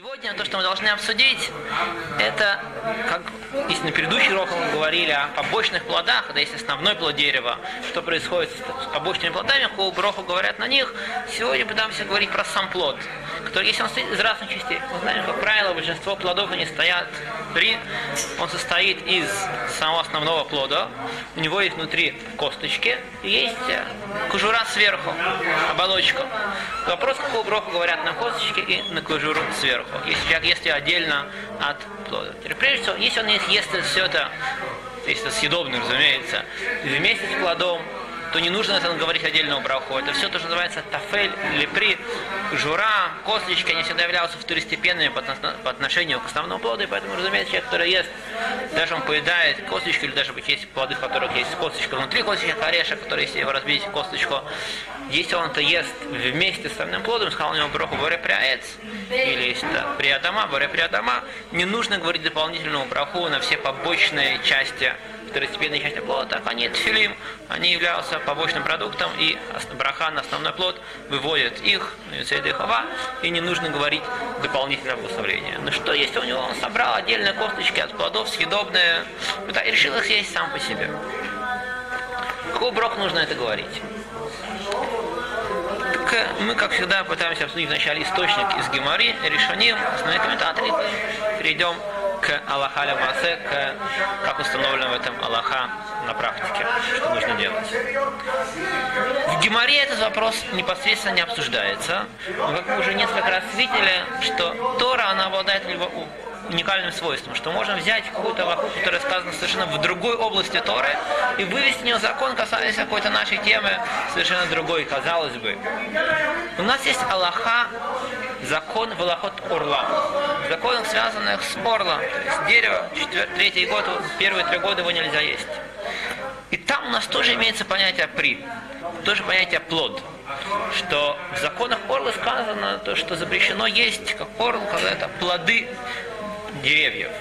Сегодня то, что мы должны обсудить, это, как если на предыдущих уроках мы говорили о побочных плодах, когда есть основной плод дерева, что происходит с побочными плодами, какого броху говорят на них, сегодня пытаемся говорить про сам плод, который, если он состоит из разных частей, мы знаем, как правило, большинство плодов, они стоят три, он состоит из самого основного плода, у него есть внутри косточки, и есть кожура сверху, оболочка. Вопрос, какого броху говорят на косточке и на кожуру сверху, если ее отдельно от плода. Теперь, прежде всего, если он ест все это, если это съедобно, разумеется, вместе с плодом, то не нужно это говорить отдельного браху. Это все то, что называется тафель, лепри, жура, косточки, они всегда являются второстепенными по, отношению к основному плоду, и поэтому, разумеется, человек, который ест, даже он поедает косточку, или даже есть плоды, в которых есть косточка внутри косточки, орешек, который, если его разбить косточку, если он это ест вместе с основным плодом, сказал у него браху боре пряец, или приадама, боре приадама, не нужно говорить дополнительную браху на все побочные части второстепенные части плода, так они тфилим, они являются побочным продуктом, и браха на основной плод выводит их, хава, и не нужно говорить дополнительное благословение. Но что если у него он собрал отдельные косточки от плодов, съедобные, да, и решил их есть сам по себе. Какой брок нужно это говорить? Так мы, как всегда, пытаемся обсудить вначале источник из Гемори, решением, основные комментаторы, перейдем к Аллаха Масе, к как установлено в этом Аллаха на практике, что нужно делать. В Геморе этот вопрос непосредственно не обсуждается, но как мы уже несколько раз видели, что Тора, она обладает уникальным свойством, что можем взять какую-то лоху, которая сказана совершенно в другой области Торы, и вывести нее закон, касаясь какой-то нашей темы, совершенно другой, казалось бы. У нас есть Аллаха, закон Валахот Орла. Законов, связанных с Орла, то есть дерево, третий год, первые три года его нельзя есть. И там у нас тоже имеется понятие при, тоже понятие плод. Что в законах Орла сказано, то, что запрещено есть, как Орл, когда это плоды деревьев.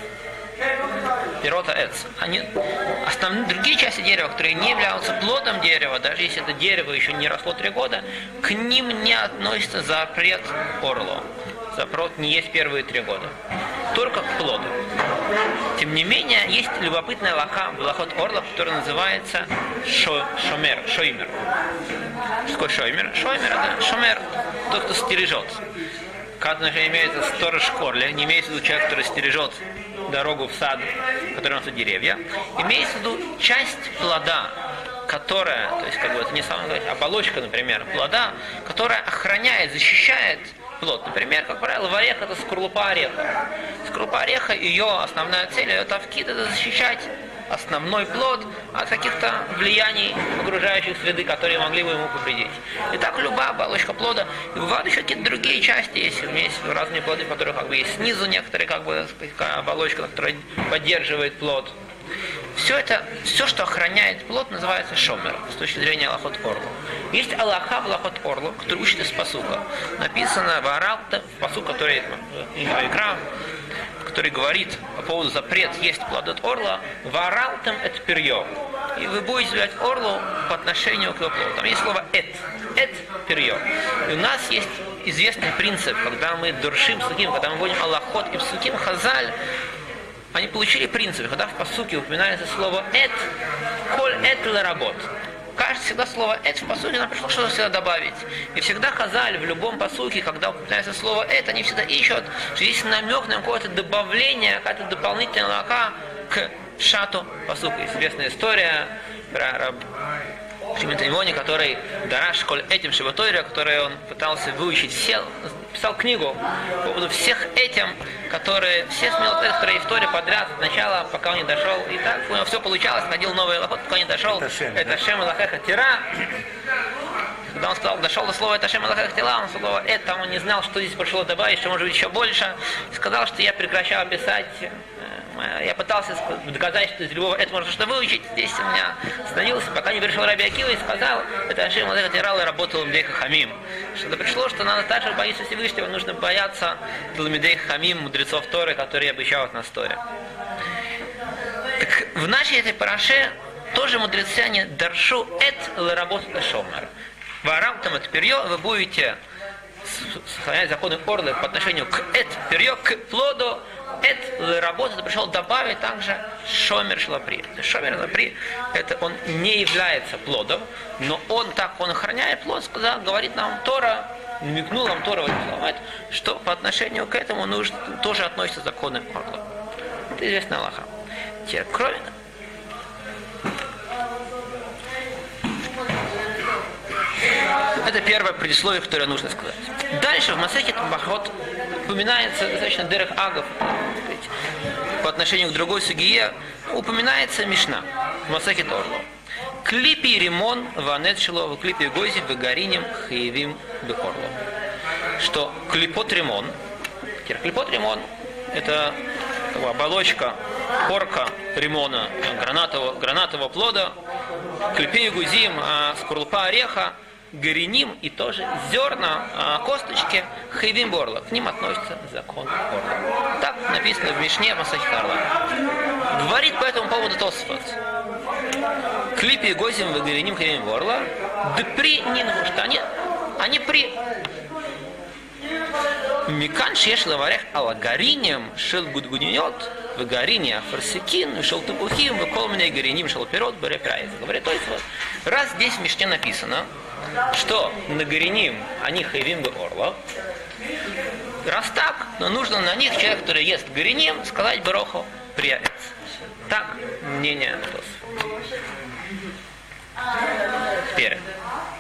Пирота эц. Они, основные другие части дерева, которые не являются плодом дерева, даже если это дерево еще не росло три года, к ним не относится запрет орло. Запрет не есть первые три года. Только к плоду. Тем не менее, есть любопытная лоха лохот орла, который называется шо, шомер, шоймер. Что такое шоймер? Шоймер это шомер, тот, кто стережет. Же имеется сторож корле, не имеется в виду человек, который стережет дорогу в сад, в котором растут деревья. Имеется в виду часть плода, которая, то есть как бы это не самая оболочка, например, плода, которая охраняет, защищает плод. Например, как правило, в орех это скорлупа ореха. Скорлупа ореха, ее основная цель, ее тавкид, это защищать основной плод от каких-то влияний окружающих среды, которые могли бы ему повредить. И так любая оболочка плода. И бывают еще какие-то другие части, есть, есть разные плоды, которые как бы есть снизу некоторые как бы такая оболочка, которая поддерживает плод. Все это, все, что охраняет плод, называется шомер, с точки зрения Аллахот Орлу. Есть Аллаха в Аллахот Орлу, который учит из посука. Написано в Аралта, в посук, который игра, который говорит по поводу запрет есть плодот орла, варалтем эт перье. И вы будете взять орлу по отношению к его плоду. Там есть слово эт. Эт перье. И у нас есть известный принцип, когда мы дуршим суким, когда мы вводим аллахот и суким хазаль, они получили принцип, когда в посуке упоминается слово эт, коль эт работ кажется всегда слово «эт» в посуке, нам пришло что-то всегда добавить. И всегда Хазаль в любом посуке, когда упоминается слово «эт», они всегда ищут, что есть намек на какое-то добавление, какая-то дополнительная лака к шату посука. Известная история про раб Шимитаймоне, который Дараш Коль этим Шиватойра, который он пытался выучить, сел, писал книгу по поводу всех этим, которые, все смелоты, которые в Торе подряд сначала, пока он не дошел, и так у него все получалось, находил новый лохот, пока не дошел, это Шем Лахеха Тира, когда он сказал, дошел до слова это Шем Аллахах Тела, он сказал, это он не знал, что здесь пришло добавить, что может быть еще больше. И сказал, что я прекращал писать Э, я пытался доказать, что из любого это можно что-то выучить. Здесь у меня остановился, пока не пришел Раби Акива и сказал, это Ашим Малеха Тирал и работал Дейха Хамим. Что-то пришло, что надо также боиться Всевышнего, нужно бояться Ламидей Хамим, мудрецов Торы, которые обещают нас Торе. Так в нашей этой параше тоже мудрецы, они даршу эт работу шомер. Варам там это перье, вы будете сохранять законы Орлы по отношению к эт, перье, к плоду, эт работа пришел добавить также шомер шлапри. Шомер шлапри, это он не является плодом, но он так, он охраняет плод, сказал, говорит нам Тора, намекнул нам Тора что по отношению к этому нужно, тоже относятся законы Орла. Это известная Аллаха. Теперь, кроме Это первое предисловие, которое нужно сказать. Дальше в Масехе Бахот упоминается достаточно Дерех Агов по отношению к другой сугие, упоминается Мишна в Масехе Торло. Клипи римон ванет шило, клипи гози вегаринем хаевим бехорло. Что клипот римон, клипот римон, это оболочка, корка римона, гранатового, гранатового плода, клепей гузим, а скорлупа ореха, гореним и тоже зерна, а, косточки, хайвим борла. К ним относится закон борла. Так написано в Мишне Масахи Карла. Говорит по этому поводу Тосфот. Клипи гозим в гореним хайвим борла. Да при нингу, что они, они при Микан шеш лаварех алагаринем шел гудгуньот, в гарине афарсикин, шел тупухим, в колмене гариним шел пирот, бере Говорит, то есть вот, раз здесь в Мишне написано, что на Гореним они хайвим бы орла. Раз так, но нужно на них, человек, который ест Гореним, сказать Бароху приятец. Так мнение Тос. Теперь.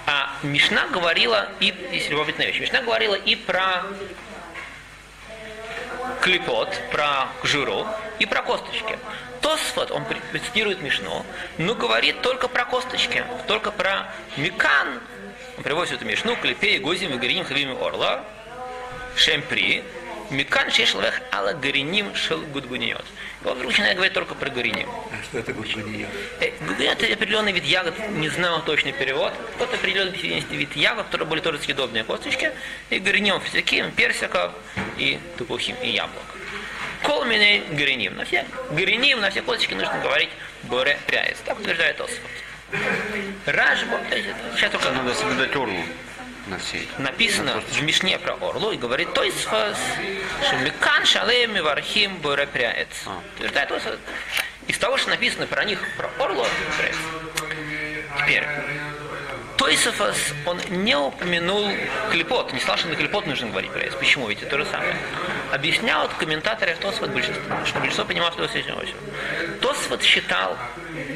А Мишна говорила и, если любопытная вещь, Мишна говорила и про клепот, про кжуру и про косточки. Тосфот, он цитирует Мишну, но говорит только про косточки, только про микан. Приводит эту Мишну, клепей, гозим, гариним, хавим, орла, шемпри, микан, шешлвех, ала, гариним, шел, гудгуниот. Он вдруг начинает говорить только про гариним. А что это гудгуниот? Э, гудгуниот это определенный вид ягод, не знаю точный перевод. Тот определенный вид ягод, которые были тоже съедобные косточки, и гариним, физиким, персиков, и тупухим, и яблок. Кол миней гриним. На все гриним, на все косточки нужно говорить боре пряец. Так утверждает Осфот. Рашба, сейчас только... Надо соблюдать орлу на всей. Написано в Мишне про орлу и говорит Тойсфас, что Микан Шалем Вархим Боре пряец. А. Из того, что написано про них, про орлу, Теперь, Тойсофас, он не упомянул клепот, не что на клепот нужно говорить про это. Почему? Ведь это то же самое. Объяснял комментаторов Тосфот большинство, что большинство понимало, что это очень Тосфот считал,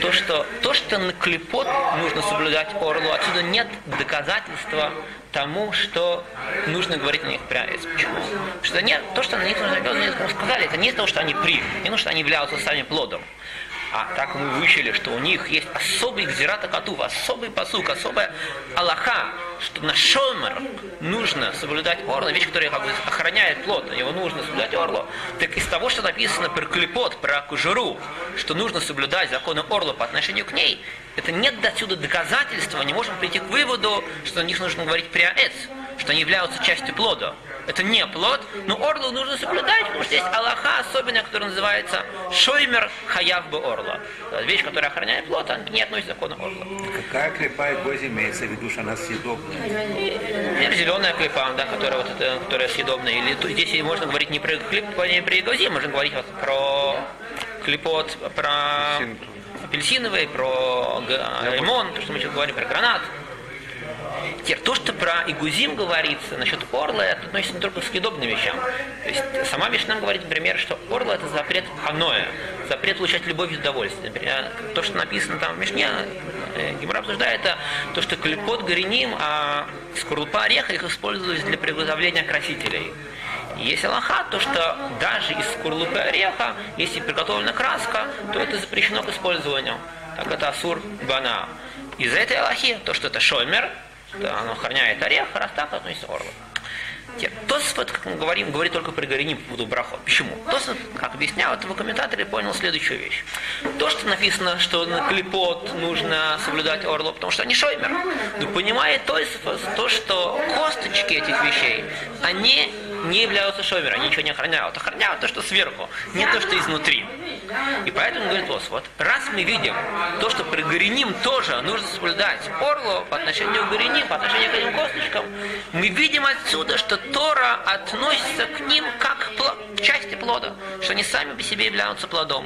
то, что, то, что на клепот нужно соблюдать орлу, отсюда нет доказательства тому, что нужно говорить на них пряец. Почему? Что нет, то, что на них нужно говорить, сказали, это не из того, что они при, не то, что они являются сами плодом. А так мы выучили, что у них есть особый гзирата катув, особый посук, особая Аллаха, что на шомер нужно соблюдать орло, вещь, которая как бы охраняет плод, на него нужно соблюдать орло. Так из того, что написано про клепот, про кужуру, что нужно соблюдать законы орла по отношению к ней, это нет отсюда доказательства, не можем прийти к выводу, что на них нужно говорить приаэц, что они являются частью плода это не плод, но орлу нужно соблюдать, потому что есть Аллаха особенная, которая называется Шоймер Хаяв бы орла. Вещь, которая охраняет плод, она не относится к закону орла. Какая клепа и гози имеется в виду, что она съедобная? Например, зеленая клепа, да, которая, вот это, которая съедобная. Или то, здесь можно говорить не про клеп, не про гози, можно говорить вот про клепот, про апельсиновый, про лимон, то, что мы сейчас говорим, про гранат. Теперь, то, что про Игузим говорится насчет орла, это относится не только к съедобным вещам. То есть сама Мишна говорит, например, что орла это запрет аноя, запрет получать любовь и удовольствие. Например, то, что написано там в Мишне, э, Гимра обсуждает, это то, что клепот гореним, а скорлупа ореха их использовались для приготовления красителей. Если лоха, то что даже из скорлупы ореха, если приготовлена краска, то это запрещено к использованию. Так это асур бана. Из этой аллахи, то, что это шоймер, оно охраняет орех, раз так относится орла. Тосфот, как мы говорим, говорит только при гореним по поводу брахот. Почему? Тосфот, как объяснял этого комментатора, понял следующую вещь. То, что написано, что на клепот нужно соблюдать орло, потому что они шоймер. Но понимает Тосфот то, что косточки этих вещей, они не являются шоймером, они ничего не охраняют. Охраняют то, что сверху, не то, что изнутри. И поэтому говорит Тос, вот раз мы видим то, что при Гореним тоже нужно соблюдать орло по отношению к Гореним, по отношению к этим косточкам, мы видим отсюда, что Тора относится к ним как к части плода, что они сами по себе являются плодом.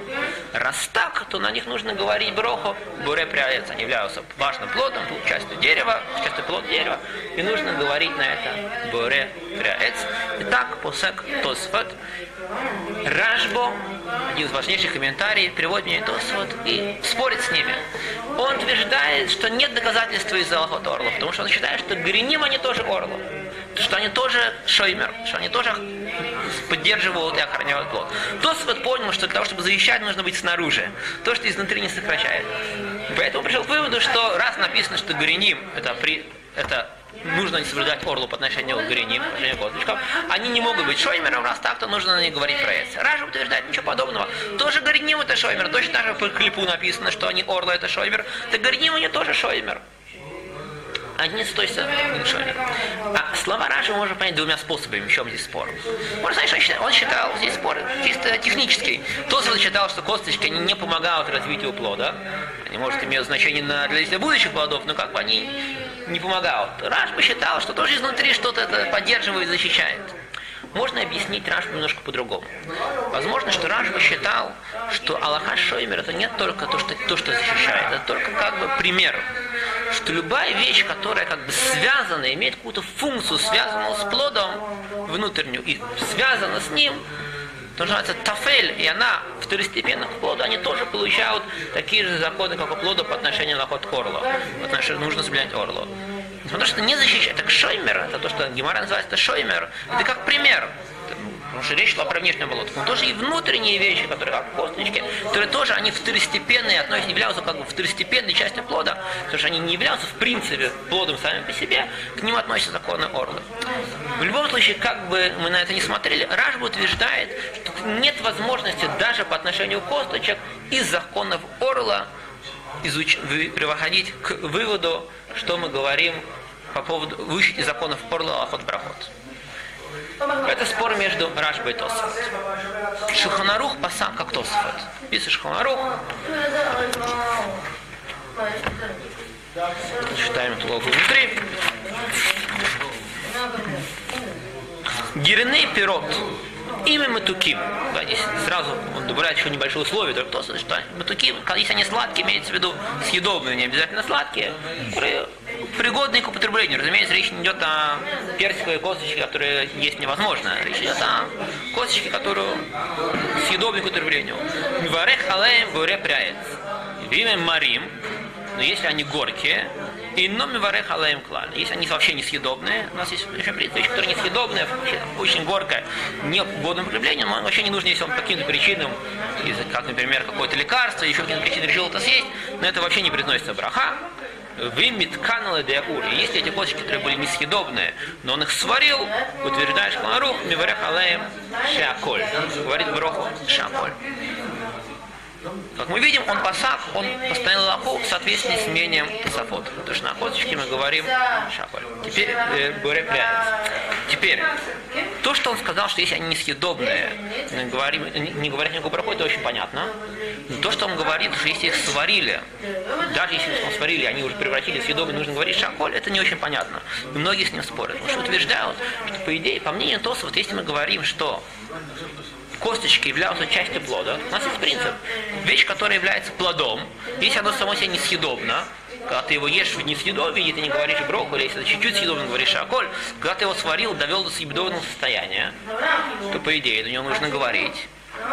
Раз так, то на них нужно говорить броху, буре пряец, они являются важным плодом, частью дерева, частью плод дерева, и нужно говорить на это буре пряец. Итак, посек Тосфот, Рашбо, один из важнейших комментариев, приводит мне Тосфот и спорит с ними. Он утверждает, что нет доказательства из-за Аллахот Орла, потому что он считает, что Гриним они тоже Орла, что они тоже Шоймер, что они тоже поддерживают и охраняют плод. Тосфот понял, что для того, чтобы завещать, нужно быть снаружи. То, что изнутри не сокращает. Поэтому пришел к выводу, что раз написано, что Гриним это, при, это нужно не соблюдать орлу по отношению к Гриним, по отношению к косточкам, они не могут быть шоймером, раз так, то нужно на них говорить про это. Ража утверждает ничего подобного. Тоже Гриним это шоймер, точно так же по клипу написано, что они орла это шоймер, так Гриним они тоже шоймер они с той шоймер. А слова Раши можно понять двумя способами, в чем здесь спор. Можно сказать, что он считал, он считал здесь спор чисто технический. Тот считал, что косточки они не помогают развитию плода. Они, может, имеют значение на, для будущих плодов, но как бы они не помогают. Раш посчитал, что тоже изнутри что-то это поддерживает, защищает. Можно объяснить Рашбу немножко по-другому. Возможно, что Рашба считал, что Аллаха Шоймер это не только то, что, то, что защищает, это только как бы пример. Что любая вещь, которая как бы связана, имеет какую-то функцию, связанную с плодом внутреннюю, и связана с ним, то называется тафель, и она второстепенно к плоду, они тоже получают такие же законы, как у плода по отношению на ход к орлу. По отношению нужно соблюдать орлу. Потому что не защищать. Так шоймер, это то, что Гемара называется это шоймер, это как пример. Потому что речь шла про внешнюю оболочку. Но тоже и внутренние вещи, которые как косточки, которые тоже они второстепенные, относятся, являются как бы второстепенной частью плода, потому что они не являются в принципе плодом сами по себе, к ним относятся законы орлы. В любом случае, как бы мы на это не смотрели, Ражба утверждает, что нет возможности даже по отношению косточек из законов орла изуч... приводить к выводу, что мы говорим по поводу выучить из законов орла охот проход. Это спор между Рашбой и Тосфот. Шуханарух пасам как Тосфот. Если Шуханарух, читаем эту логу внутри. Гирны пирот. Имя матуким. Да, здесь сразу он добавляет еще небольшое условие, только то, что матуким, если они сладкие, имеется в виду съедобные, не обязательно сладкие, которые пригодные к употреблению. Разумеется, речь не идет о персиковой косточке, которая есть невозможно. Речь идет о косточке, которую съедобны к употреблению. Миварех алеем пряец. Имя марим, но если они горькие, и номи варех алаем клаль. Если они вообще несъедобные, у нас есть еще вещь, которая несъедобная, очень горькая, не годным употреблению, но вообще не нужно, если он по каким-то причинам, как, например, какое-то лекарство, еще какие-то причины решил это съесть, но это вообще не приносится браха. Вы митканалы деагур. И если эти косточки, которые были несъедобные, но он их сварил, утверждаешь Каларух, миварех алаем шаколь. Говорит Броху шаколь. Как мы видим, он пасак, он постановил лапу в соответствии с мнением Тософот. Потому что на косточке мы говорим шапаль. Теперь э, говорим Теперь, то, что он сказал, что если они несъедобные, не, говорим, не говорят никакого прохода, это очень понятно. Но то, что он говорит, что если их сварили, даже если их сварили, они уже превратились в съедобные, нужно говорить шаколь, это не очень понятно. И многие с ним спорят. Потому что утверждают, что по идее, по мнению Тосов, если мы говорим, что косточки являются частью плода, у нас есть принцип. Вещь, которая является плодом, если оно само себе несъедобно, когда ты его ешь в несъедобии, ты не говоришь броху, или если чуть-чуть съедобно, говоришь аколь, когда ты его сварил, довел до съедобного состояния, то по идее до него нужно говорить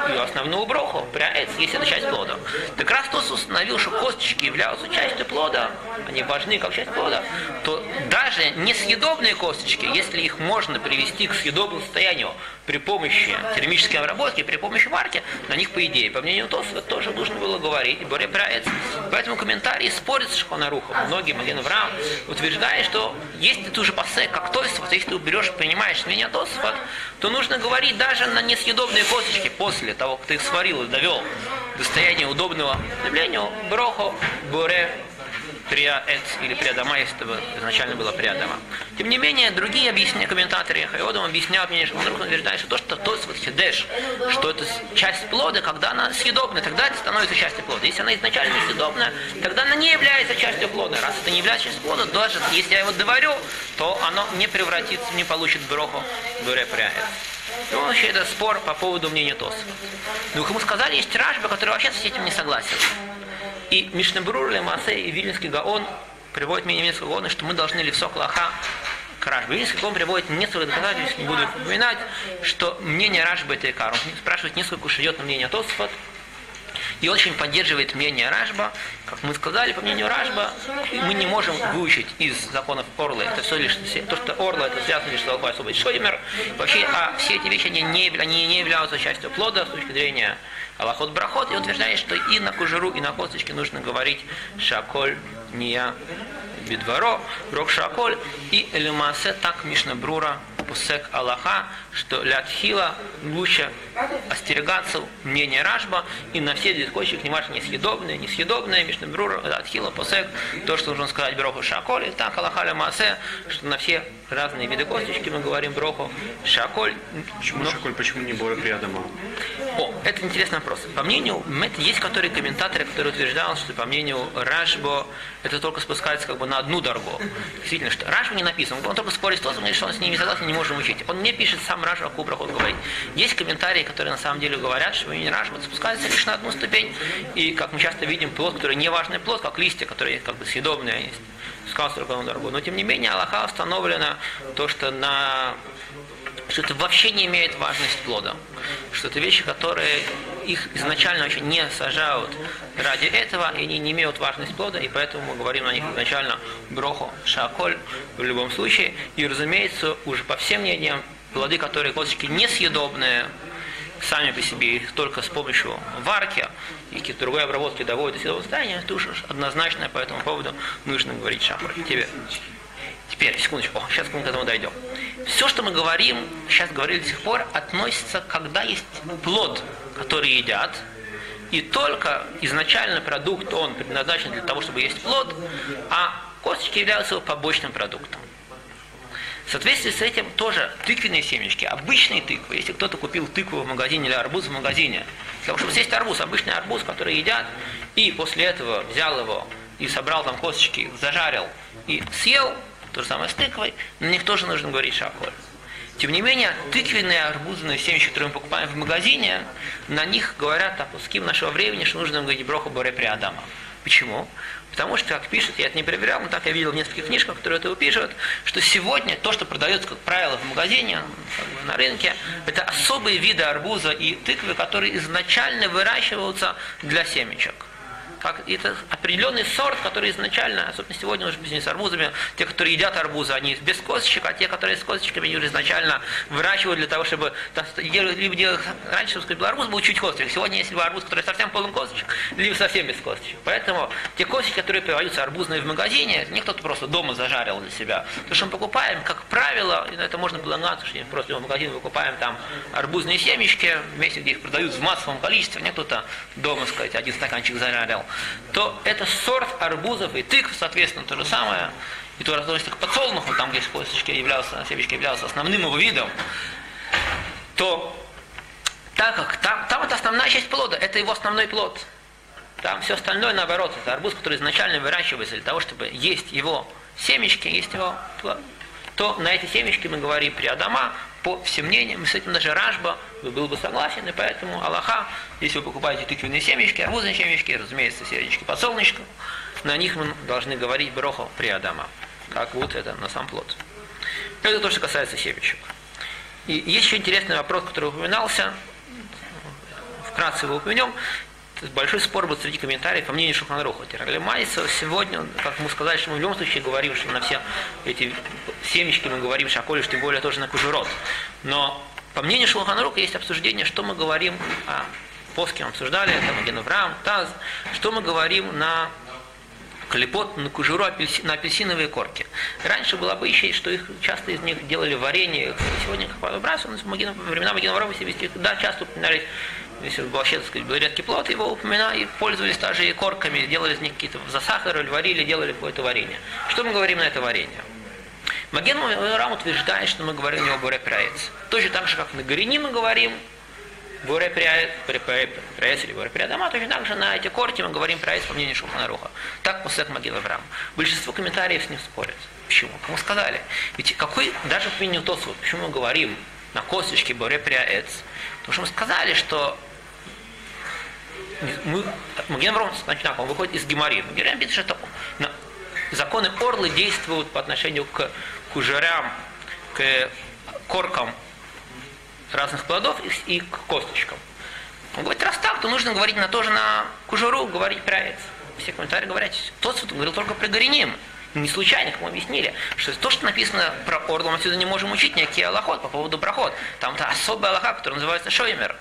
ее основную броху, пряец, если это часть плода. Так раз Тос установил, что косточки являются частью плода, они важны как часть плода, то даже несъедобные косточки, если их можно привести к съедобному состоянию при помощи термической обработки, при помощи варки, на них, по идее, по мнению Тоса, тоже нужно было говорить, боре пряец. Поэтому комментарии спорят с Шхонарухом. Многие, Маген Авраам, утверждает, что если ты уже пасе, как Тосфот, если ты берешь, принимаешь мнение Тосфот, то нужно говорить даже на несъедобные косточки после того, как ты их сварил и довел до состояния удобного употреблению, броху, боре, приаэц или приадама, если это изначально было приадама. Тем не менее, другие объяснения, комментаторы Хайодом объясняют мне, что он утверждает, что то, что тот вот хидеш, что это часть плода, когда она съедобная, тогда это становится частью плода. Если она изначально съедобная, тогда она не является частью плода. Раз это не является частью плода, даже если я его доварю, то оно не превратится, не получит броху Буре Ну, вообще, это спор по поводу мнения Тос. Ну, ему сказали, есть Рашба, который вообще с этим не согласен. И Мишнебрур, Лемасе и Вильнинский Гаон приводит мнение Вильнинского Гаона, что мы должны левсок лоха к Рашбе. Вильнинский Гаон приводит несколько доказательств, не буду их упоминать, что мнение Рашбы это Икар. Он спрашивает несколько уж идет на мнение Тосфот, и очень поддерживает мнение Рашба. Как мы сказали, по мнению Рашба, мы не можем выучить из законов Орла. Это все лишь то, что Орла это связано лишь с Алхой особый Шоймер. Вообще, а все эти вещи они не, они не являются частью плода с точки зрения Аллахот Брахот. И утверждает, что и на кужеру, и на косточке нужно говорить Шаколь Ния Бедворо, Рок Шаколь и Элемасе так Мишна Брура Пусек Аллаха, что Лятхила лучше остерегаться мнения Рашба и на все дискочек, неважно, несъедобные, несъедобные, Мишнабрур, Лятхила Пусек, то, что нужно сказать Броху Шаколь, и так Аллаха Масе, что на все разные виды косточки мы говорим Броху Шаколь. Почему но... Шаколь, почему не Бора Приадама? О, это интересный вопрос. По мнению есть которые комментаторы, которые утверждают, что по мнению Рашбо это только спускается как бы на одну дорогу. Действительно, что Рашбо не написан, он только спорит с Тосом, что он с ними согласен, не можем учить. Он не пишет сам Раша Кубрах, он говорит. Есть комментарии, которые на самом деле говорят, что имени Раша спускается лишь на одну ступень, и как мы часто видим, плод, который не важный плод, как листья, которые как бы съедобные, есть на одну дорогу. Но тем не менее, Аллаха установлено то, что на что это вообще не имеет важность плода. Что это вещи, которые их изначально вообще не сажают ради этого, и они не имеют важность плода, и поэтому мы говорим на них изначально броху, шаколь в любом случае. И, разумеется, уже по всем мнениям, плоды, которые косточки несъедобные, сами по себе их только с помощью варки и какой-то другой обработки доводят до съедобного состояния, это уже однозначно по этому поводу нужно говорить шахар. Тебе. Теперь, секундочку, сейчас мы к этому дойдем. Все, что мы говорим, сейчас говорили до сих пор, относится, когда есть плод, который едят, и только изначально продукт, он предназначен для того, чтобы есть плод, а косточки являются его побочным продуктом. В соответствии с этим тоже тыквенные семечки, обычные тыквы. Если кто-то купил тыкву в магазине или арбуз в магазине, того, чтобы съесть арбуз, обычный арбуз, который едят, и после этого взял его и собрал там косточки, зажарил и съел, то же самое с тыквой, на них тоже нужно говорить шаколь. Тем не менее, тыквенные арбузные семечки, которые мы покупаем в магазине, на них говорят опуским нашего времени, что нужно говорить броху боре при Адама. Почему? Потому что, как пишут, я это не проверял, но так я видел в нескольких книжках, которые это пишут, что сегодня то, что продается, как правило, в магазине, на рынке, это особые виды арбуза и тыквы, которые изначально выращиваются для семечек как это определенный сорт, который изначально, особенно сегодня уже с арбузами, те, которые едят арбузы, они без косточек, а те, которые с косточками, они уже изначально выращивают для того, чтобы либо делать, раньше сказать, арбуз был чуть косточек, сегодня есть арбуз, который совсем полон косточек, либо совсем без косточек. Поэтому те косточки, которые продаются арбузные в магазине, не кто-то просто дома зажарил для себя. То, что мы покупаем, как правило, это можно планировать, что просто в магазине выкупаем там арбузные семечки, вместе, где их продают в массовом количестве, не кто-то дома, сказать, один стаканчик зажарил то это сорт арбузов и тыкв, соответственно, то же самое. И то относится к подсолнуху, там, где косточки являлся, семечки являлся основным его видом, то так как там, там это основная часть плода, это его основной плод. Там все остальное наоборот, это арбуз, который изначально выращивается для того, чтобы есть его семечки, есть его плод. То на эти семечки мы говорим при Адама, по всем мнениям, с этим даже Ражба был бы согласен, и поэтому Аллаха, если вы покупаете тыквенные семечки, арбузные семечки, разумеется, семечки подсолнечка, на них мы должны говорить броху при Адама, как вот это на сам плод. Это то, что касается семечек. И есть еще интересный вопрос, который упоминался, вкратце его упомянем, большой спор был среди комментариев по мнению Шуханруха. Тиралимайса сегодня, как мы сказали, что мы в любом случае говорим, что на все эти семечки мы говорим шаколиш, тем более тоже на кужурот. Но по мнению Шулханруха есть обсуждение, что мы говорим о Поским обсуждали, это Магенаврам, Таз, что мы говорим на клепот на кожуру на апельсиновые корки. Раньше было обычай, что их часто из них делали варенье. Сегодня, как правило, выбрасывают, во времена Магенаврама себе да, часто упоминали если вообще, так сказать, был редкий плод, его упоминали, использовались даже и корками, делали из них какие-то засахарили, варили, делали какое-то варенье. Что мы говорим на это варенье? Маген Рам утверждает, что мы говорим не о Боре Пряец. Точно так же, как на Горини мы говорим Боре Пряец или Боре Прядама, точно так же на эти корти мы говорим Пряец по мнению Шуханаруха. Так Пусек Маген Авраам. Большинство комментариев с ним спорят. Почему? Кому сказали? Ведь какой, даже по мнению Тосу, почему мы говорим на косточке Боре Пряец? Потому что мы сказали, что мы, Маген значит, он выходит из Гемари. Маген пишет, что законы Орлы действуют по отношению к кужерям, к коркам разных плодов и к косточкам. Он говорит, раз так, то нужно говорить на тоже на кужуру, говорить про это. Все комментарии говорят, тот говорил только про гореним. Не случайно, как мы объяснили, что то, что написано про Орлу, мы отсюда не можем учить никакие аллахот по поводу проход. Там то особый аллаха, который называется шоймер.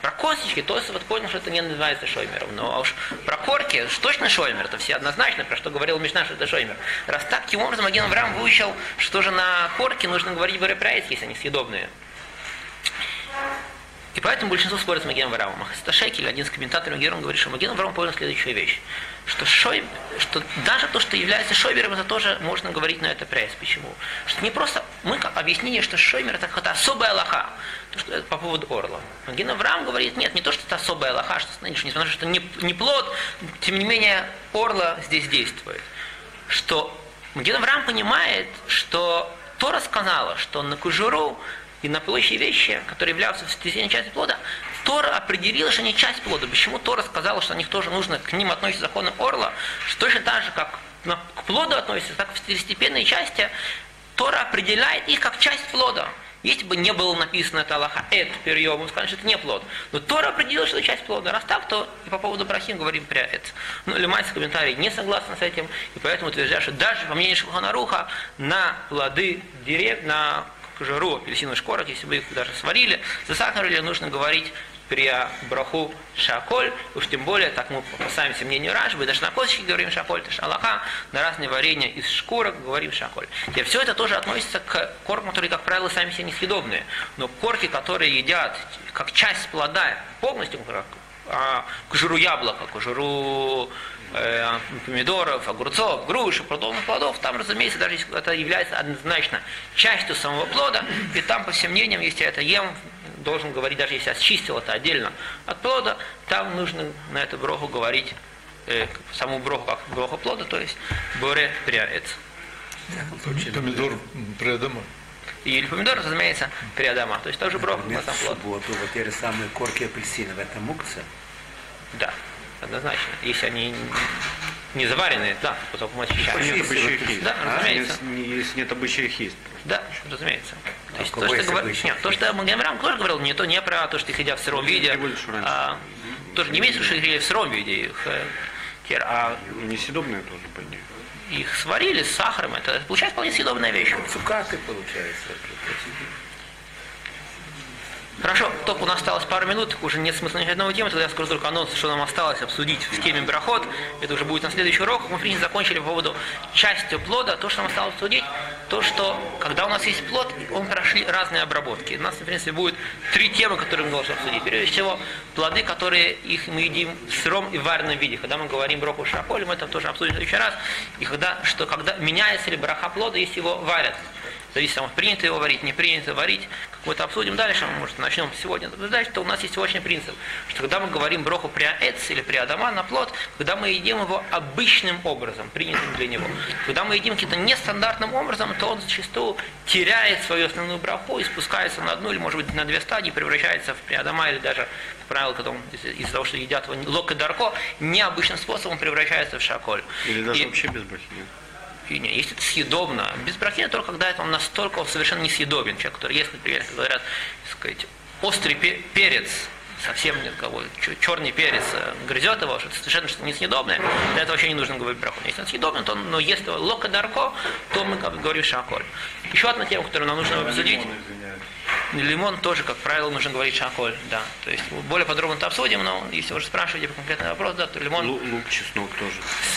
Про косточки, то вот понял, что это не называется шоймером. Но а уж про корки, точно шоймер, это все однозначно, про что говорил Мишна, что это шоймер. Раз так, таким образом, Аген Авраам выучил, что же на корке нужно говорить барепрайс, если они съедобные. И поэтому большинство спорят с Магеном Варамом. Сташекель, один из комментаторов Гером, говорит, что Маген Варам понял следующую вещь. Что, шой, что даже то, что является шойбером, это тоже можно говорить на это пресс. Почему? Что не просто, мы как объяснение, что шоймер это какая-то особая аллаха. То, что это по поводу орла. Маген Авраам говорит, нет, не то, что это особая аллаха, что, знаешь, несмотря на то, что не, не плод, тем не менее орла здесь действует. Что Маген Авраам понимает, что Тора сказала, что на кужуру и на прочие вещи, которые являются составляющей частью плода, Тора определила, что они часть плода. Почему Тора сказала, что о них тоже нужно, к ним относится законы Орла, что точно так же, как к плоду относится, так в второстепенной части, Тора определяет их как часть плода. Если бы не было написано это Аллаха, это перьем, мы скажем, что это не плод. Но Тора определила, что это часть плода. Раз так, то и по поводу Брахим говорим про это. Ну, Лемайский комментарий не согласен с этим, и поэтому утверждает, что даже по мнению Шуханаруха на плоды дерев, на кожуру апельсиновых шкорок, если бы их даже сварили, засахарили, нужно говорить при браху шаколь, уж тем более, так мы опасаемся мнению Рашбы, даже на косточке говорим шаколь, это шалаха, на разные варенья из шкурок говорим шаколь. Теперь все это тоже относится к коркам, которые, как правило, сами себе несъедобные, но корки, которые едят как часть плода, полностью, а, кожуру яблока, кожуру э, помидоров, огурцов, груш и подобных плодов, там, разумеется, даже если это является однозначно частью самого плода, и там, по всем мнениям, если я это ем, должен говорить, даже если я счистил это отдельно от плода, там нужно на эту броху говорить э, саму броху как броху плода, то есть боре приорец. Помидор приадама. Или помидор, разумеется, приадама. То есть тоже броху на сам плод. Вот, вот те же самые корки апельсинов, это мукса? Да однозначно. Если они не заваренные, да, потом мы очищаем. Нет обычаев есть. Да, разумеется. Если, если нет обычаев есть. Да, разумеется. То есть А то, что, есть говор... Нет, то, что Магомерам тоже говорил, не то не про то, что их едят в сыром виде, Не раньше. а, тоже не имеется, что их ели в сыром виде, их, э, а Несъедобные тоже, по идее. их сварили с сахаром, это получается вполне съедобная вещь. Цукаты, получается. Хорошо, только у нас осталось пару минут, уже нет смысла начать новую тему, тогда я скажу только анонс, что нам осталось обсудить в теме брахот. Это уже будет на следующий урок. Мы, в принципе, закончили по поводу части плода. То, что нам осталось обсудить, то, что когда у нас есть плод, он прошли разные обработки. У нас, в принципе, будет три темы, которые мы должны обсудить. Прежде всего, плоды, которые их мы едим в сыром и вареном виде. Когда мы говорим броху шаколь, мы это тоже обсудим в следующий раз. И когда, что когда меняется ли браха плода, если его варят. Зависит от принято его варить, не принято варить. Какой-то обсудим дальше, может, начнем сегодня обсуждать, что у нас есть очень принцип, что когда мы говорим броху при эц или при адама на плод, когда мы едим его обычным образом, принятым для него. Когда мы едим каким-то нестандартным образом, то он зачастую теряет свою основную браху и спускается на одну или, может быть, на две стадии, превращается в приадама или даже, как правило, когда он из- из-за того, что едят его лок и дарко, необычным способом превращается в шаколь. Или даже И- вообще без брахи не, если это съедобно, без брахи только когда это он настолько совершенно несъедобен. Человек, который ест, например, говорят, сказать, острый пе- перец, совсем нет кого, черный перец э, грызет его, что это совершенно несъедобное, для этого вообще не нужно говорить браху. Если он съедобен, то он но ест его лока дарко, то мы как бы говорим шаколь. Еще одна тема, которую нам нужно обсудить. Лимон тоже, как правило, нужно говорить шаколь, да. То есть более подробно это обсудим, но если вы уже спрашиваете по конкретный вопрос, да, то лимон Лу- Лук, чеснок тоже.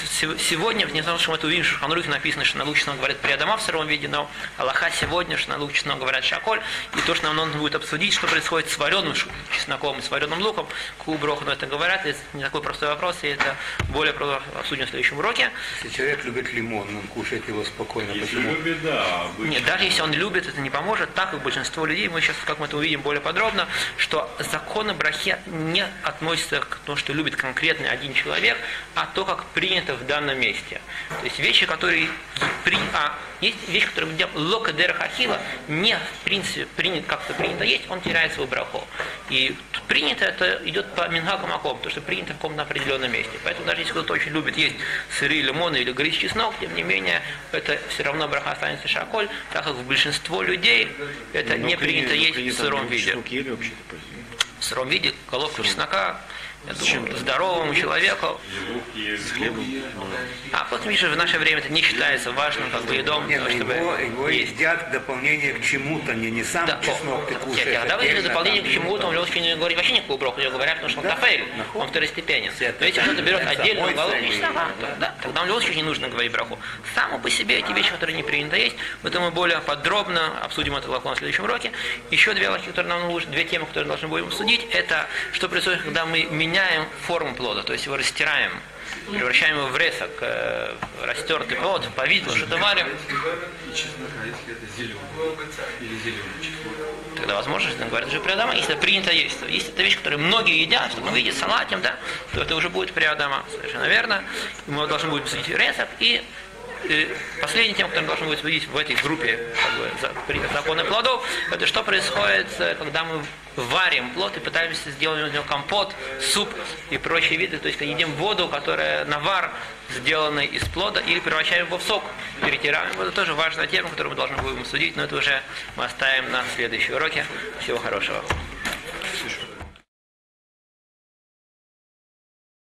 се- сегодня, не знаю, что мы это увидим, что в написано, что на лук чеснок говорят при Адама в сыром виде, но Аллаха сегодня, что на лук чеснок говорят шаколь, и то, что нам нужно будет обсудить, что происходит с вареным чесноком и с вареным луком, Куброху это говорят, это не такой простой вопрос, и это более про- обсудим в следующем уроке. Если человек любит лимон, он кушает его спокойно. Если Почему? любит, да, обычно. Нет, даже если он любит, это не поможет, так как большинство людей, мы сейчас, как мы это увидим более подробно, что законы брахи не относятся к тому, что любит конкретный один человек, а то, как принято в данном месте. То есть вещи, которые при, а, есть вещи, которые мы делаем лока дер хахила, не в принципе принято, как-то принято есть, он теряет свою браху. И принято это идет по мингаку маком, то, что принято в каком-то определенном месте. Поэтому даже если кто-то очень любит есть сыры, лимоны или грызть чеснок, тем не менее, это все равно браха останется шаколь, так как большинство людей это Но не при- принято есть в сыром ну, виде. В сыром виде головку чеснока, я думаю, здоровому человеку. С хлебом. А потом, видишь, в наше время это не считается важным как бы едом, Нет, того, его, чтобы его есть. едят в дополнение к чему-то, не, не сам Да, о, чеснок ты кушаешь. я- Когда вы отдельно, дополнение к чему-то, он не говорит вообще никакого броха, я говорят, потому что он Да. Нахуй. он второстепенен. Все Но если кто-то берет это цель. то, да, тогда в любом случае не нужно говорить браху. Само по себе эти вещи, которые не принято есть, мы более подробно обсудим это лаху на следующем уроке. Еще две лахи, которые нам нужны, две темы, которые должны будем обсудить, это что происходит, когда мы меняем форму плода, то есть его растираем, превращаем его в ресок, э, растертый плод, повидло, что-то варим. Тогда возможно, что говорят уже при Адама, если это принято есть. То Если это вещь, которую многие едят, чтобы видеть салатим, да, то это уже будет при Адама. Совершенно верно. Мы должны будем судить рецепт. И э, последняя тема, которую мы должны будем судить в этой группе как бы, законы плодов, это что происходит, э, когда мы варим плод и пытаемся сделать из него компот, суп и прочие виды, то есть едим воду, которая навар, сделанный из плода, или превращаем его в сок, перетираем. Это тоже важная тема, которую мы должны будем судить, но это уже мы оставим на следующие уроки. Всего хорошего.